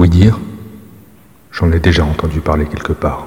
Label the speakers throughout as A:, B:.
A: Oui dire J'en ai déjà entendu parler quelque part.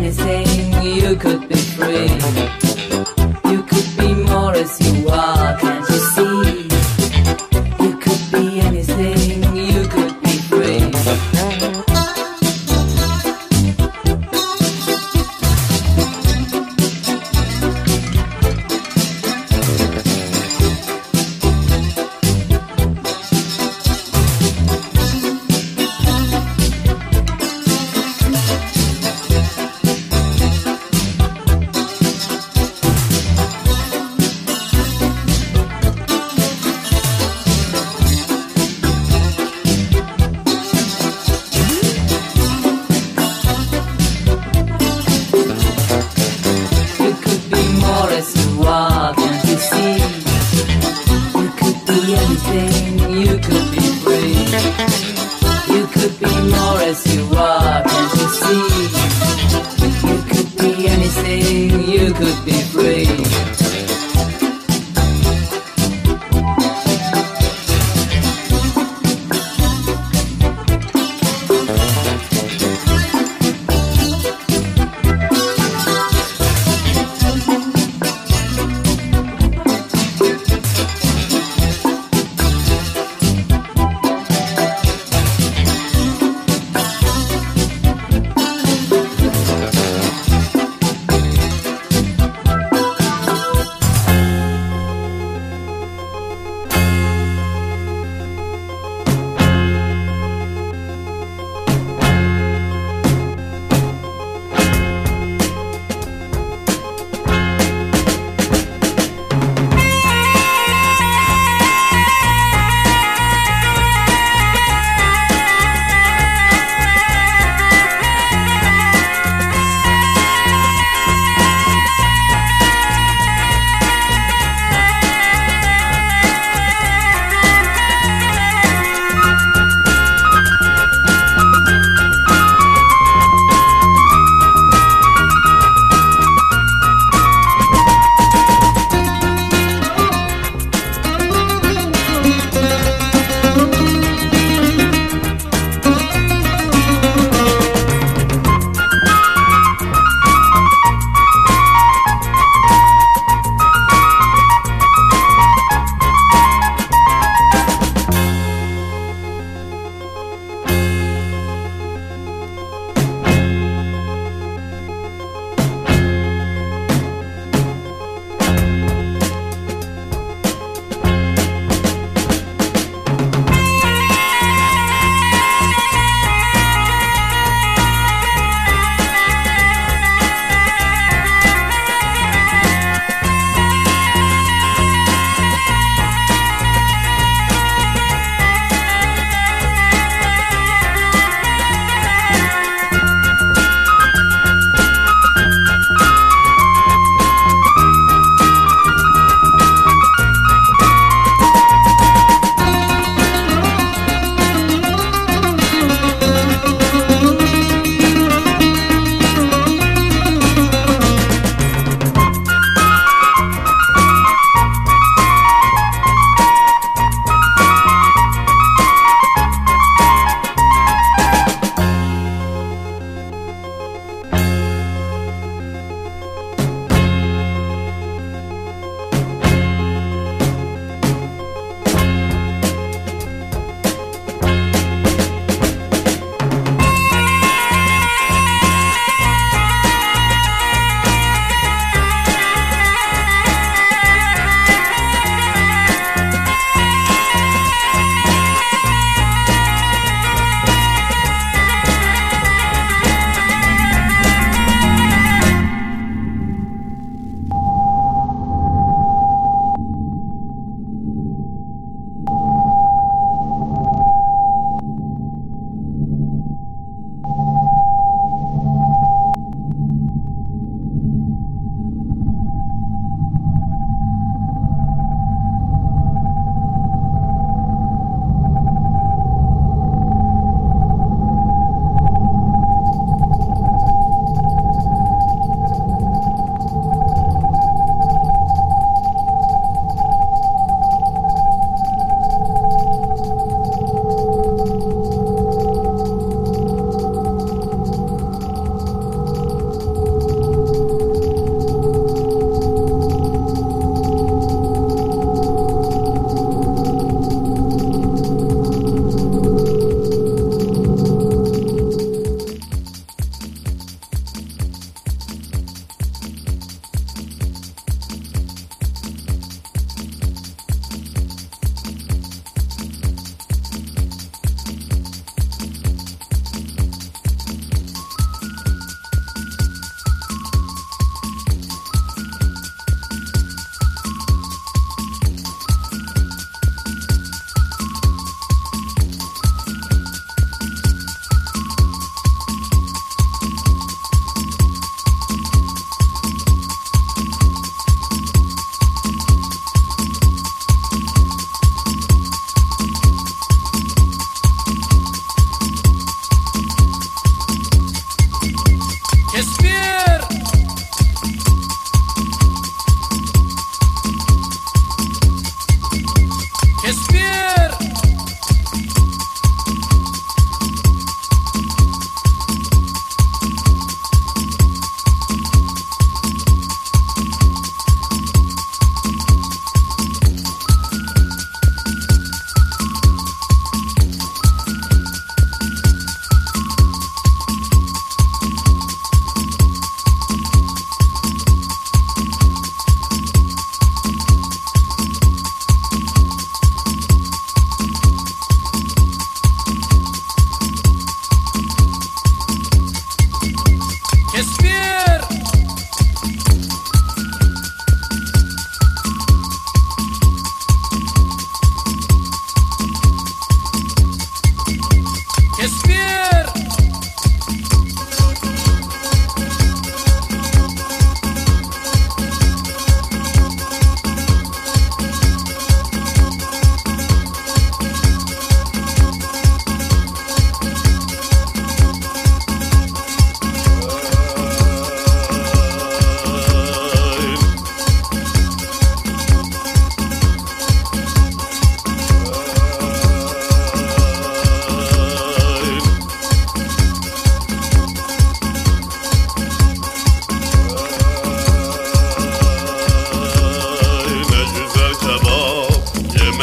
B: anything, you could be
C: free. You
D: could
C: be
D: more
B: as you are.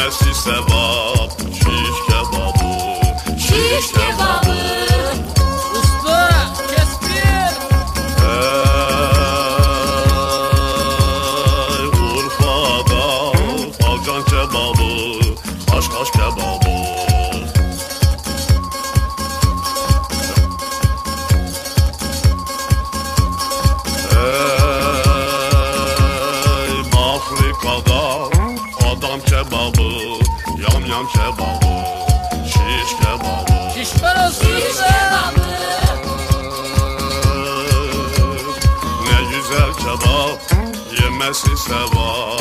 B: Yemesi sevap Şiş kebabı
D: Şiş kebabı
E: bilmez ise var.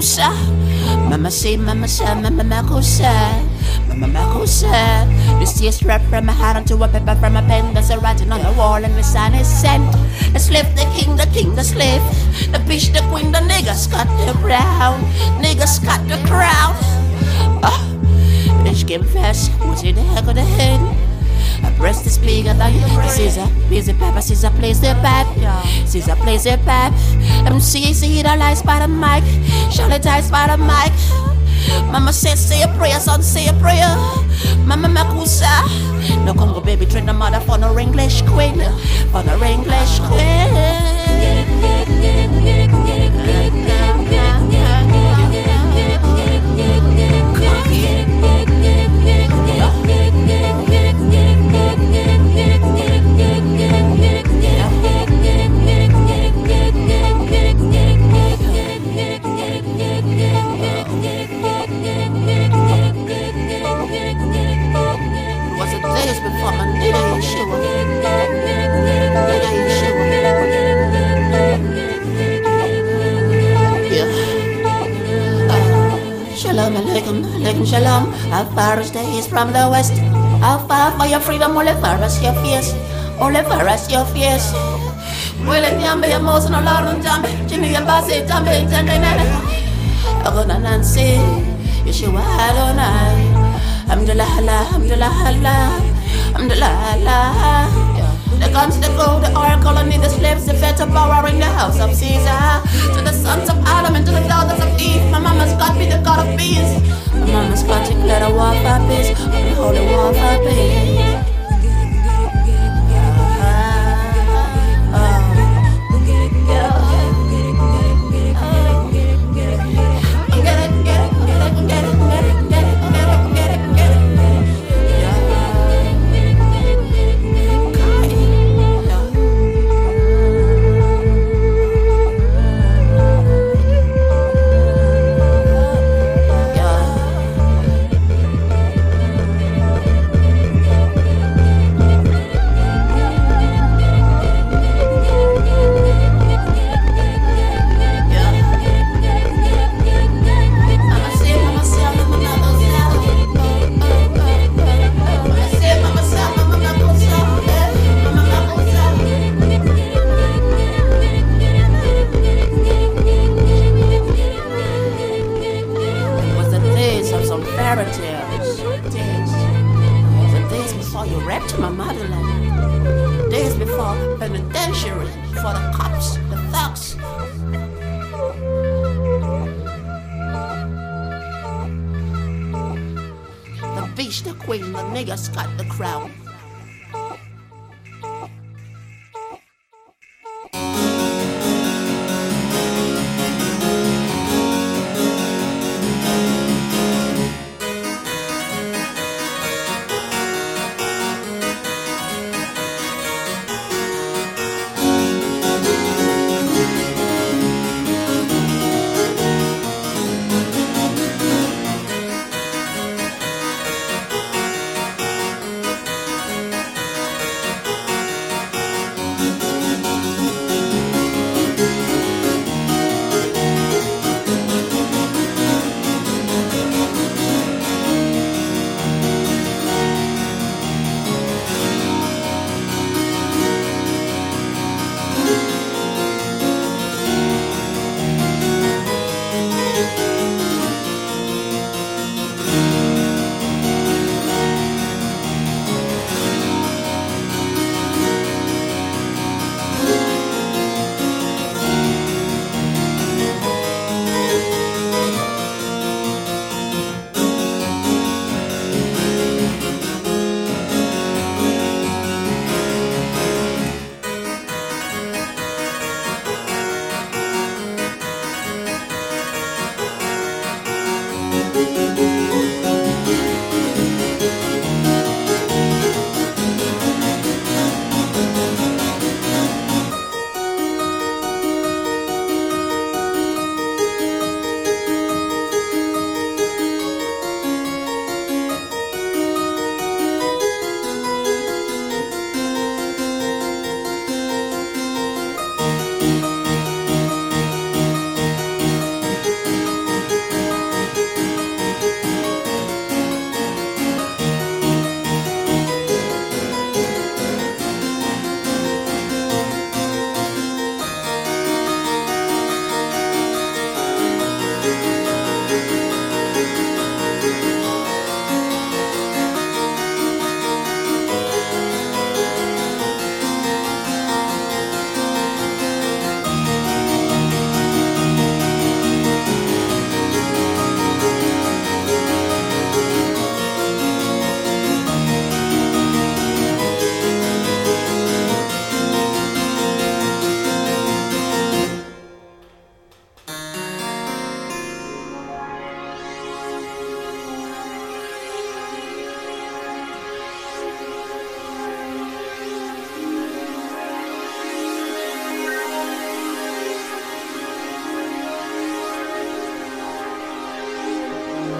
E: Makusa. Mama say, mama say, mama makossa. Mama makossa. This tears rap from my heart onto a paper from a pen. That's a writing on the wall and the sign is sent. The slave, the king, the king, the slave. The bitch, the queen, the niggas got the crown. Niggas got the crown. Bitch came fast, what's in the heck of the head? I press the speaker like Caesar, busy pepper, Caesar plays the pipe. Caesar plays the pipe. MC see the lights by the mic, Charlotte ties by the mic. Mama said, say a prayer, son, say a prayer. Mama Makossa. No Congo baby, train the mother for no English queen. For no English Was alaikum shalom. How far is the east from the west? How far for your freedom? Only far as your fears. Only far as your fears. Will it yambe ya mozo no laro jambe? Jimmy ya basi jambe jambe. Agona Nancy, Yeshua Adonai. Alhamdulillah, Alhamdulillah, Alhamdulillah, Allah. The guns, the gold, the oracle, and the slaves, the better power in the house of Caesar. To the sons of Adam and to the daughters of Eve, my mama's God be the God of peace. My mama's God declare a war for peace, the holy war for peace.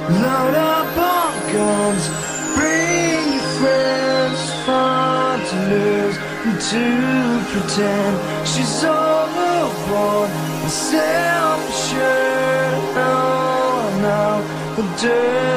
E: Load up on guns, bring your friends, fun to lose and
F: to pretend she's overboard and self-assured. Oh no, the
G: dirt.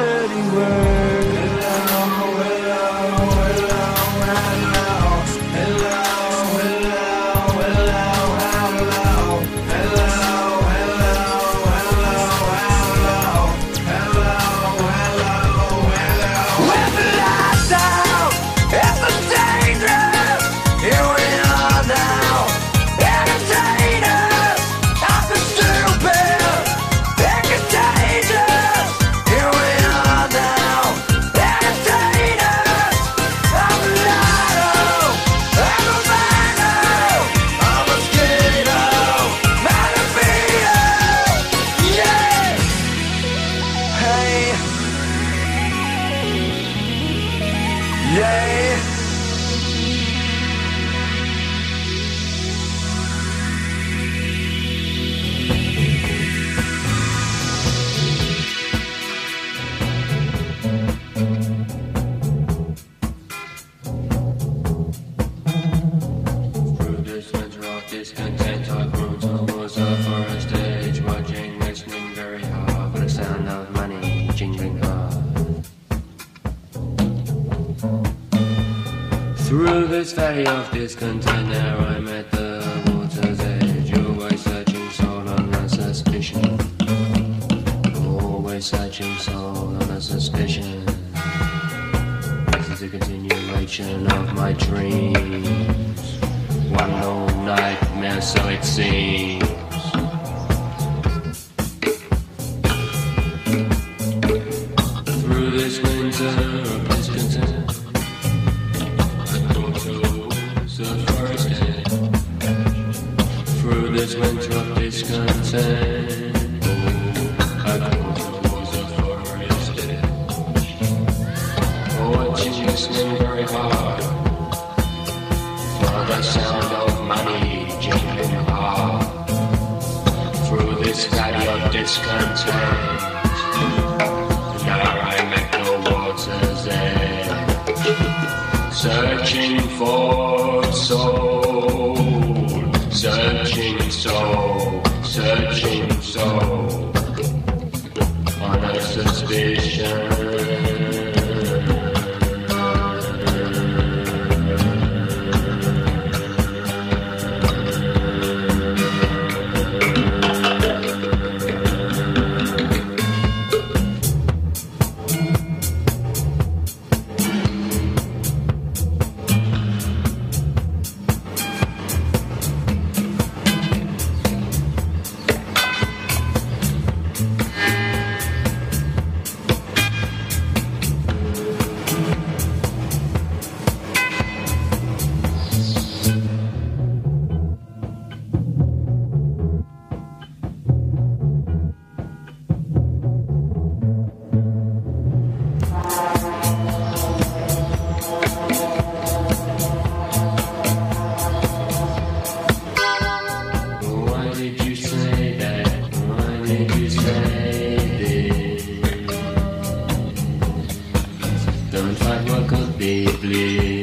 G: This ferry of discontent, Now I'm at the water's edge. Always searching soul on a suspicion. Always searching soul on a suspicion. This is a continuation of my dreams. One long nightmare, so it seems. faz find what could be.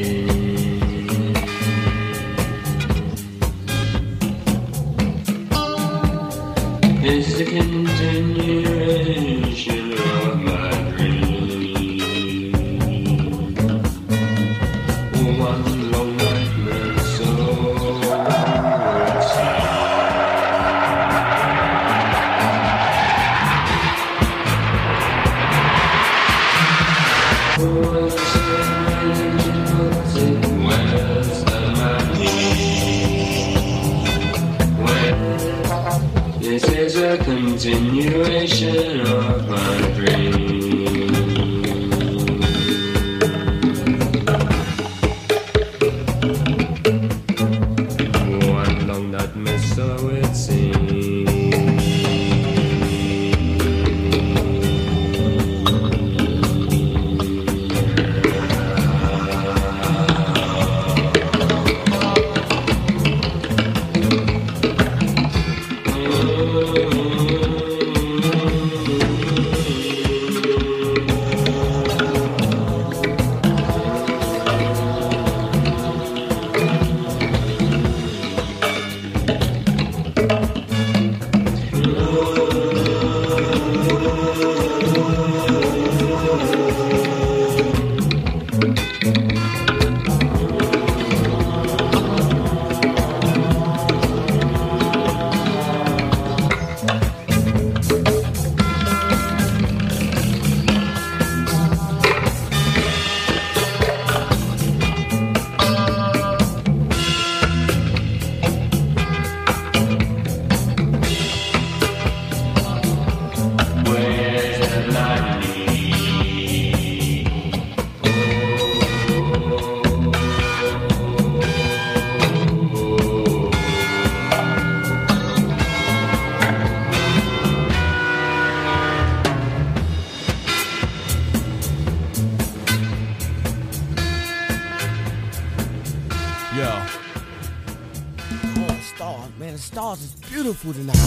H: people tonight.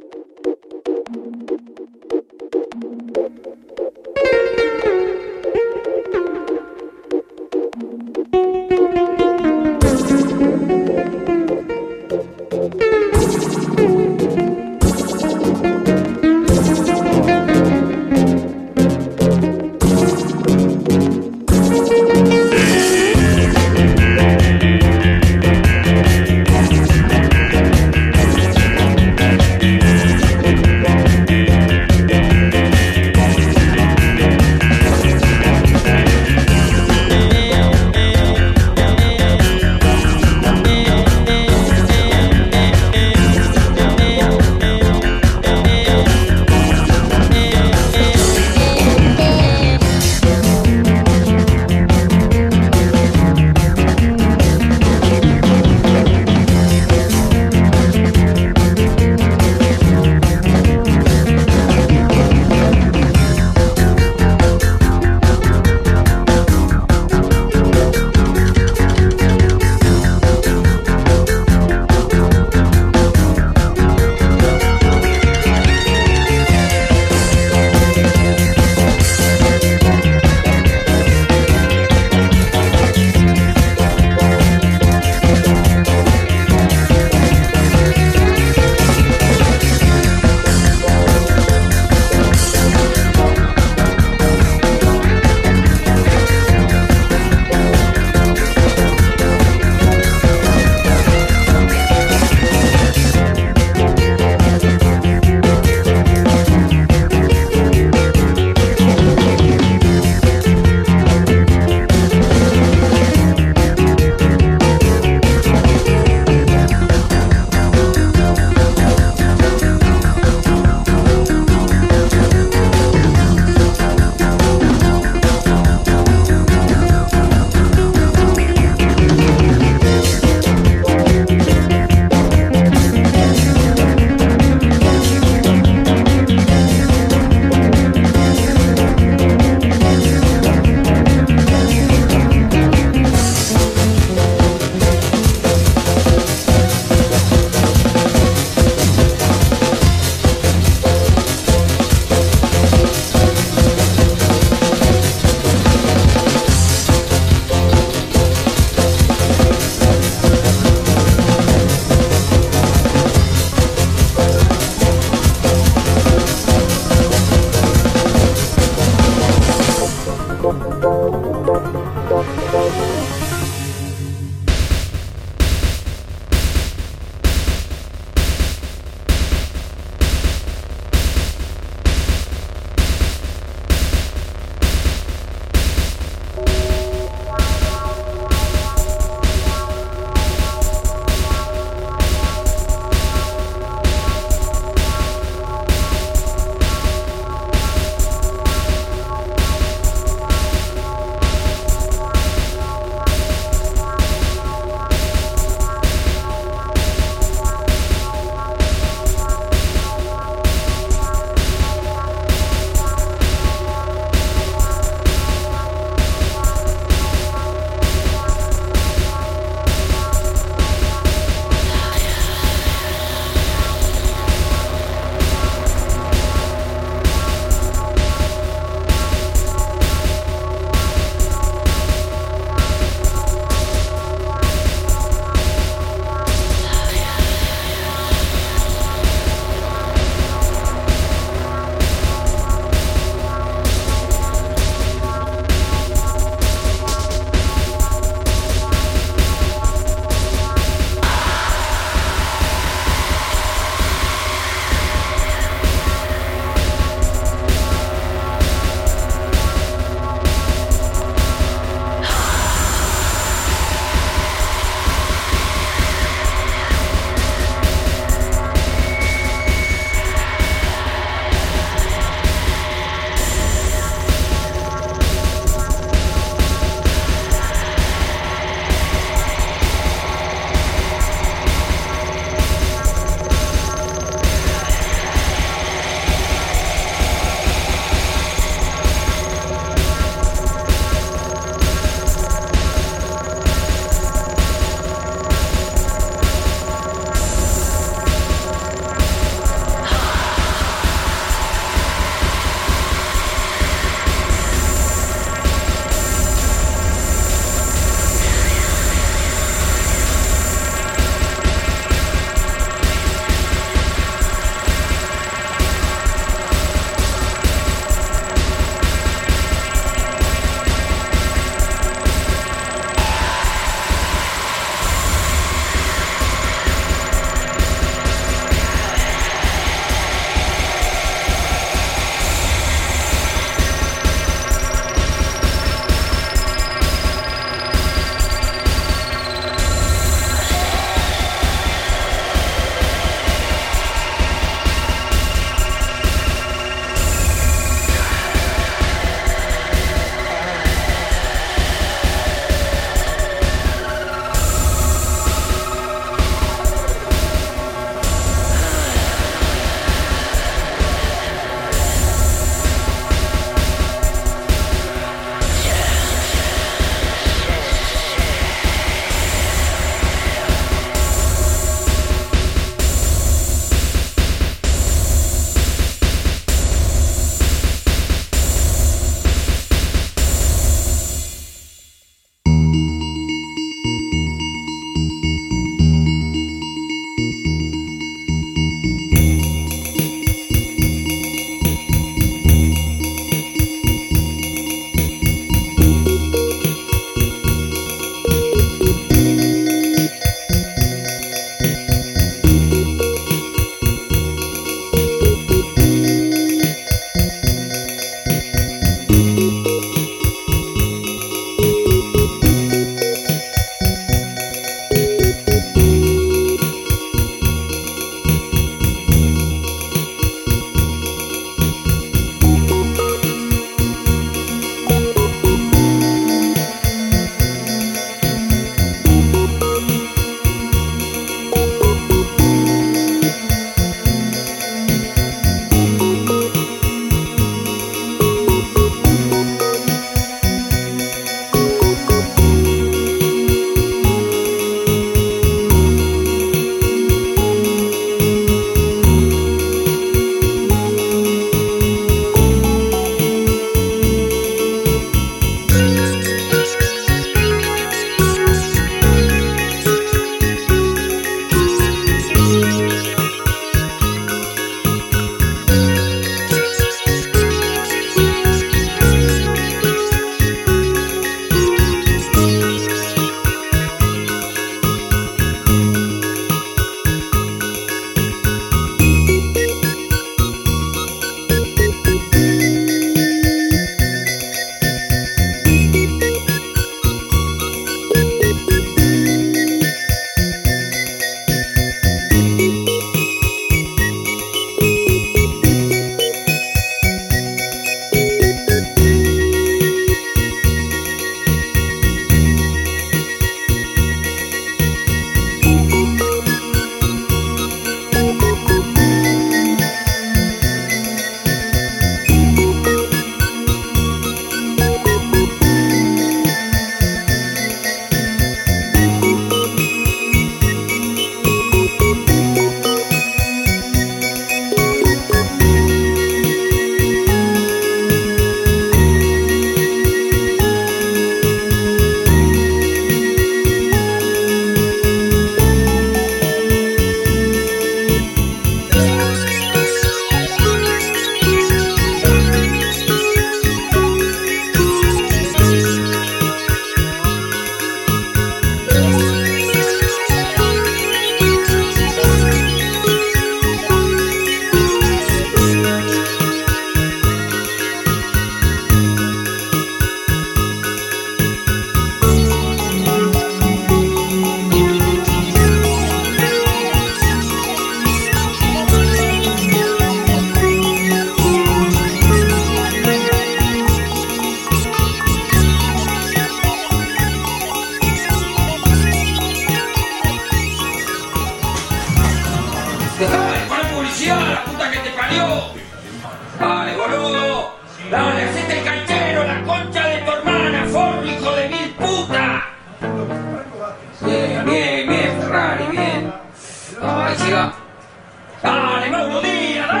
I: en un día.